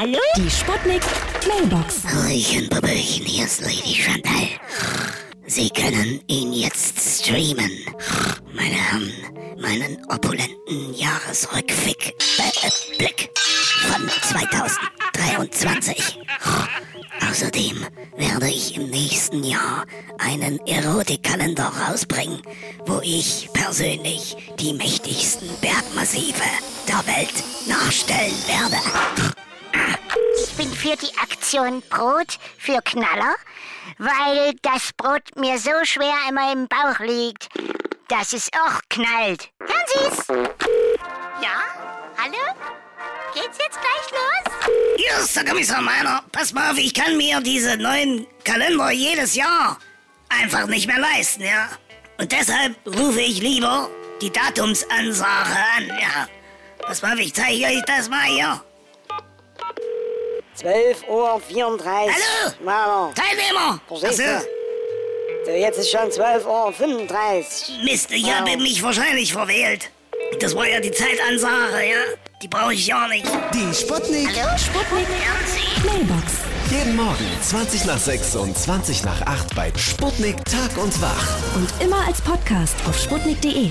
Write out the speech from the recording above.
Hallo? Die Sputnik Mailbox. Hallöchen, Baböchen, hier ist Lady Chantal. Sie können ihn jetzt streamen. Meine Herren, meinen opulenten Jahresrückblick äh, Blick von 2023. Außerdem werde ich im nächsten Jahr einen Erotikkalender rausbringen, wo ich persönlich die mächtigsten Bergmassive der Welt nachstellen werde. Für die Aktion Brot für Knaller, weil das Brot mir so schwer immer im Bauch liegt, dass es auch knallt. Hören Sie's? Ja? Hallo? Geht's jetzt gleich los? Hier ist der Kommissar Meiner. Pass mal auf, ich kann mir diese neuen Kalender jedes Jahr einfach nicht mehr leisten, ja. Und deshalb rufe ich lieber die Datumsansage an, ja. Pass mal auf, ich zeige euch das mal hier. 12 Uhr 34. Hallo? Meiner. Teilnehmer! Verstehst du? Jetzt ist schon 12 Uhr 35. Mist, ich habe mich wahrscheinlich verwählt. Das war ja die Zeitansage, ja. Die brauche ich ja nicht. Die Sputnik. Sputnik Mailbox. Jeden Morgen 20 nach 6 und 20 nach 8 bei Sputnik Tag und Wach. Und immer als Podcast auf sputnik.de.